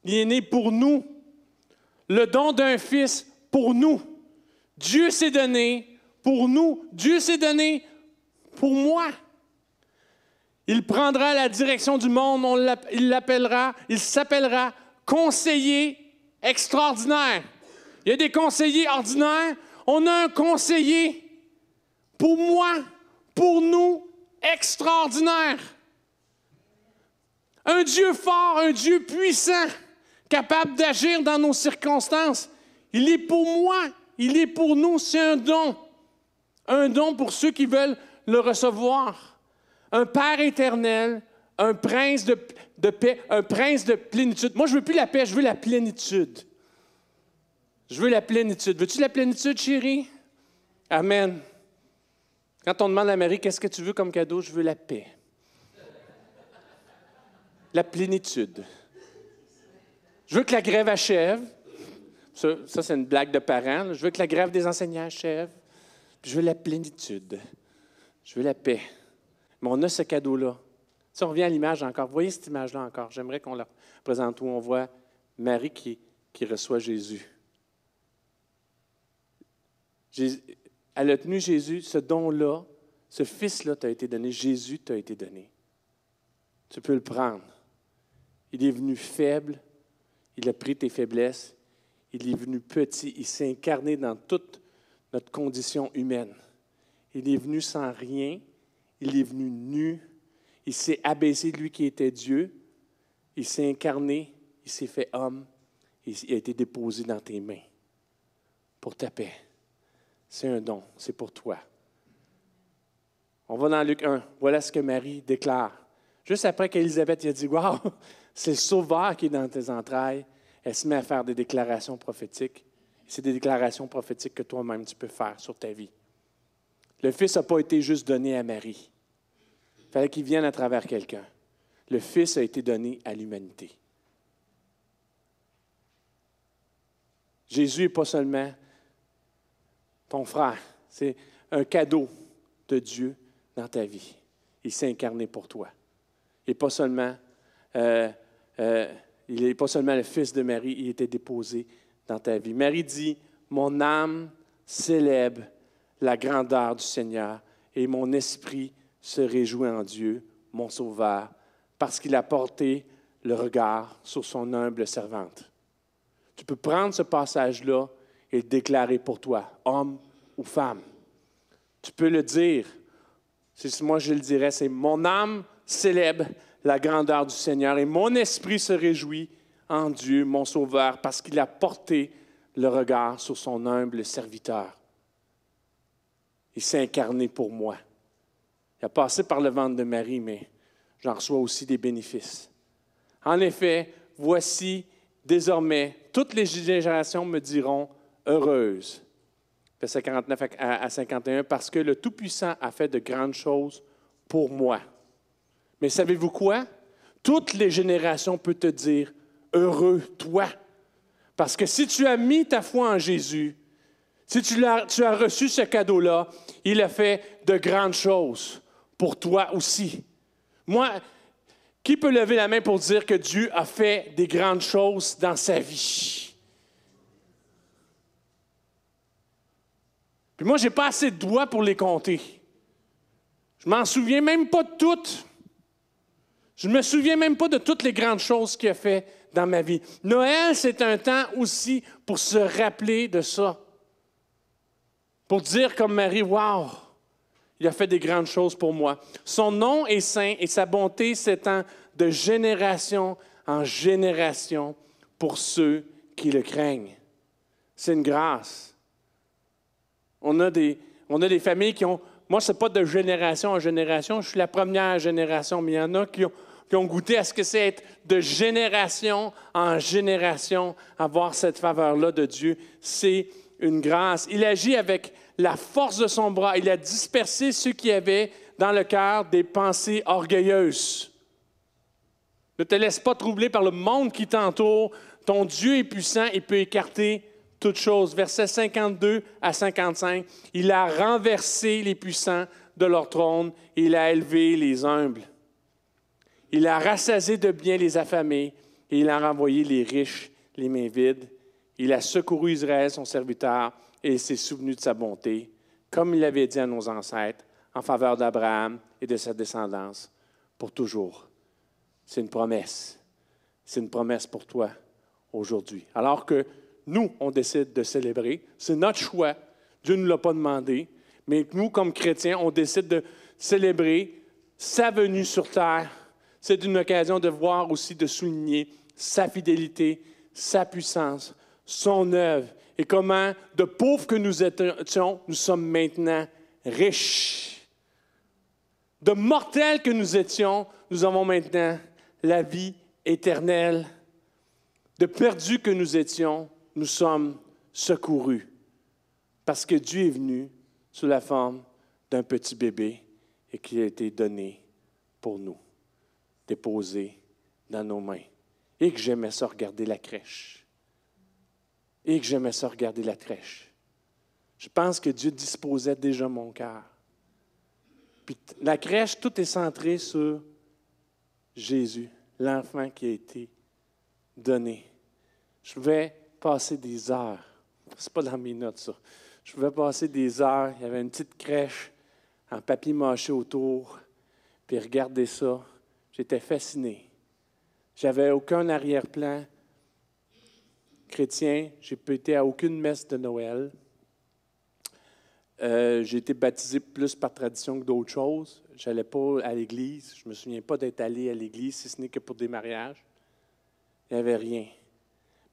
Il est né pour nous. Le don d'un fils pour nous. Dieu s'est donné pour nous. Dieu s'est donné pour moi. Il prendra la direction du monde, il l'appellera, il s'appellera conseiller extraordinaire. Il y a des conseillers ordinaires, on a un conseiller pour moi, pour nous, extraordinaire. Un Dieu fort, un Dieu puissant, capable d'agir dans nos circonstances. Il est pour moi, il est pour nous, c'est un don. Un don pour ceux qui veulent le recevoir. Un Père éternel, un prince de, de paix, un prince de plénitude. Moi, je ne veux plus la paix, je veux la plénitude. Je veux la plénitude. Veux-tu la plénitude, chérie? Amen. Quand on demande à Marie, qu'est-ce que tu veux comme cadeau? Je veux la paix. La plénitude. Je veux que la grève achève. Ça, c'est une blague de parents. Je veux que la grève des enseignants achève. je veux la plénitude. Je veux la paix. Mais on a ce cadeau-là. Si on revient à l'image encore, voyez cette image-là encore. J'aimerais qu'on la présente où on voit Marie qui, qui reçoit Jésus. Elle a tenu Jésus, ce don-là, ce fils-là t'a été donné, Jésus t'a été donné. Tu peux le prendre. Il est venu faible, il a pris tes faiblesses, il est venu petit, il s'est incarné dans toute notre condition humaine. Il est venu sans rien, il est venu nu, il s'est abaissé, lui qui était Dieu, il s'est incarné, il s'est fait homme, il a été déposé dans tes mains pour ta paix. C'est un don, c'est pour toi. On va dans Luc 1. Voilà ce que Marie déclare. Juste après qu'Élisabeth a dit Waouh, c'est le sauveur qui est dans tes entrailles, elle se met à faire des déclarations prophétiques. C'est des déclarations prophétiques que toi-même tu peux faire sur ta vie. Le Fils n'a pas été juste donné à Marie. Il fallait qu'il vienne à travers quelqu'un. Le Fils a été donné à l'humanité. Jésus n'est pas seulement ton frère, c'est un cadeau de Dieu dans ta vie. Il s'est incarné pour toi. Seulement, euh, euh, pas seulement le fils de Marie, il était déposé dans ta vie. Marie dit, mon âme célèbre la grandeur du Seigneur et mon esprit se réjouit en Dieu, mon Sauveur, parce qu'il a porté le regard sur son humble servante. Tu peux prendre ce passage-là et le déclarer pour toi, homme ou femme. Tu peux le dire. Si moi je le dirais, c'est mon âme célèbre la grandeur du Seigneur et mon esprit se réjouit en Dieu, mon Sauveur, parce qu'il a porté le regard sur son humble serviteur. Il s'est incarné pour moi. Il a passé par le ventre de Marie, mais j'en reçois aussi des bénéfices. En effet, voici désormais, toutes les générations me diront heureuse verset 49 à 51, parce que le Tout-Puissant a fait de grandes choses pour moi. Mais savez-vous quoi? Toutes les générations peuvent te dire, heureux toi. Parce que si tu as mis ta foi en Jésus, si tu as, reçu ce cadeau-là, il a fait de grandes choses pour toi aussi. Moi, qui peut lever la main pour dire que Dieu a fait des grandes choses dans sa vie? Puis moi, je n'ai pas assez de doigts pour les compter. Je m'en souviens même pas de toutes. Je ne me souviens même pas de toutes les grandes choses qu'il a fait dans ma vie. Noël, c'est un temps aussi pour se rappeler de ça. Pour dire comme Marie, Wow, il a fait des grandes choses pour moi. Son nom est saint et sa bonté s'étend de génération en génération pour ceux qui le craignent. C'est une grâce. On a des, on a des familles qui ont. Moi, ce n'est pas de génération en génération, je suis la première génération, mais il y en a qui ont, qui ont goûté à ce que c'est être de génération en génération, avoir cette faveur-là de Dieu. C'est une grâce. Il agit avec la force de son bras. Il a dispersé ceux qui avaient dans le cœur des pensées orgueilleuses. Ne te laisse pas troubler par le monde qui t'entoure. Ton Dieu est puissant et peut écarter toutes choses. Versets 52 à 55, il a renversé les puissants de leur trône, il a élevé les humbles. Il a rassasié de bien les affamés et il a renvoyé les riches les mains vides. Il a secouru Israël, son serviteur, et il s'est souvenu de sa bonté, comme il l'avait dit à nos ancêtres, en faveur d'Abraham et de sa descendance, pour toujours. C'est une promesse. C'est une promesse pour toi aujourd'hui. Alors que nous, on décide de célébrer. C'est notre choix. Dieu ne nous l'a pas demandé. Mais nous, comme chrétiens, on décide de célébrer sa venue sur terre. C'est une occasion de voir aussi, de souligner sa fidélité, sa puissance, son œuvre et comment, de pauvres que nous étions, nous sommes maintenant riches. De mortels que nous étions, nous avons maintenant la vie éternelle. De perdus que nous étions, nous sommes secourus parce que Dieu est venu sous la forme d'un petit bébé et qui a été donné pour nous, déposé dans nos mains. Et que j'aimais ça regarder la crèche. Et que j'aimais ça regarder la crèche. Je pense que Dieu disposait déjà mon cœur. Puis la crèche, tout est centré sur Jésus, l'enfant qui a été donné. Je pouvais passer des heures. C'est pas dans mes notes, ça. Je pouvais passer des heures. Il y avait une petite crèche en papier mâché autour. Puis regarder ça. J'étais fasciné. J'avais aucun arrière-plan chrétien. J'ai pas été à aucune messe de Noël. Euh, j'ai été baptisé plus par tradition que d'autres choses. Je n'allais pas à l'église. Je ne me souviens pas d'être allé à l'église, si ce n'est que pour des mariages. Il n'y avait rien.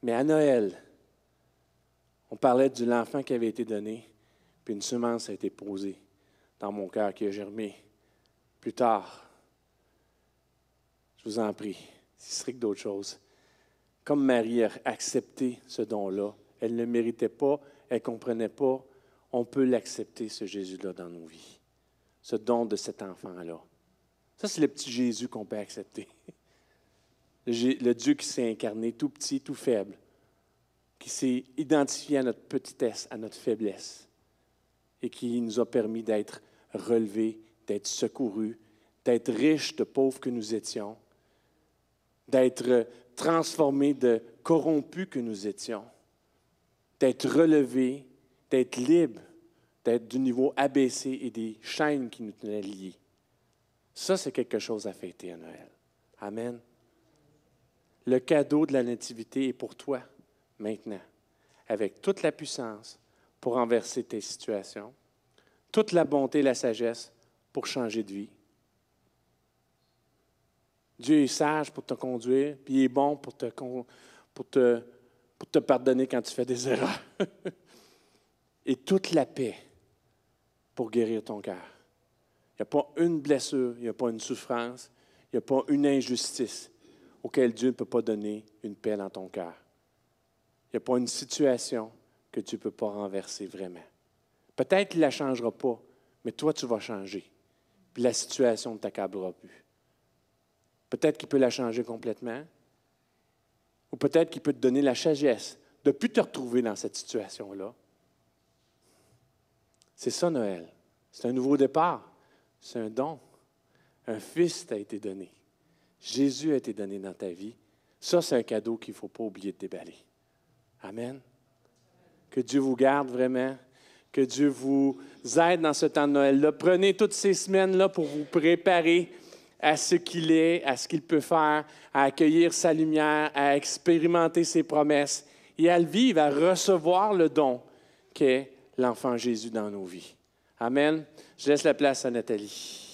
Mais à Noël, on parlait de l'enfant qui avait été donné, puis une semence a été posée dans mon cœur qui a germé. Plus tard, je vous en prie, ce serait que d'autres choses. Comme Marie a accepté ce don-là, elle ne le méritait pas, elle ne comprenait pas, on peut l'accepter, ce Jésus-là, dans nos vies. Ce don de cet enfant-là. Ça, c'est le petit Jésus qu'on peut accepter. Le Dieu qui s'est incarné, tout petit, tout faible, qui s'est identifié à notre petitesse, à notre faiblesse, et qui nous a permis d'être relevés, d'être secourus, d'être riches de pauvres que nous étions, d'être transformés de corrompus que nous étions, d'être relevés, d'être libres, d'être du niveau abaissé et des chaînes qui nous tenaient liés. Ça, c'est quelque chose à fêter à Noël. Amen. Le cadeau de la nativité est pour toi maintenant, avec toute la puissance pour renverser tes situations, toute la bonté et la sagesse pour changer de vie. Dieu est sage pour te conduire, puis il est bon pour te, pour te, pour te pardonner quand tu fais des erreurs. et toute la paix pour guérir ton cœur. Il n'y a pas une blessure, il n'y a pas une souffrance, il n'y a pas une injustice auquel Dieu ne peut pas donner une paix dans ton cœur. Il n'y a pas une situation que tu ne peux pas renverser vraiment. Peut-être qu'il ne la changera pas, mais toi, tu vas changer. Puis la situation ne t'accablera plus. Peut-être qu'il peut la changer complètement, ou peut-être qu'il peut te donner la sagesse de ne plus te retrouver dans cette situation-là, c'est ça Noël. C'est un nouveau départ. C'est un don. Un fils t'a été donné. Jésus a été donné dans ta vie. Ça, c'est un cadeau qu'il ne faut pas oublier de déballer. Amen. Que Dieu vous garde vraiment. Que Dieu vous aide dans ce temps de Noël-là. Prenez toutes ces semaines-là pour vous préparer à ce qu'il est, à ce qu'il peut faire, à accueillir sa lumière, à expérimenter ses promesses et à le vivre, à recevoir le don qu'est l'enfant Jésus dans nos vies. Amen. Je laisse la place à Nathalie.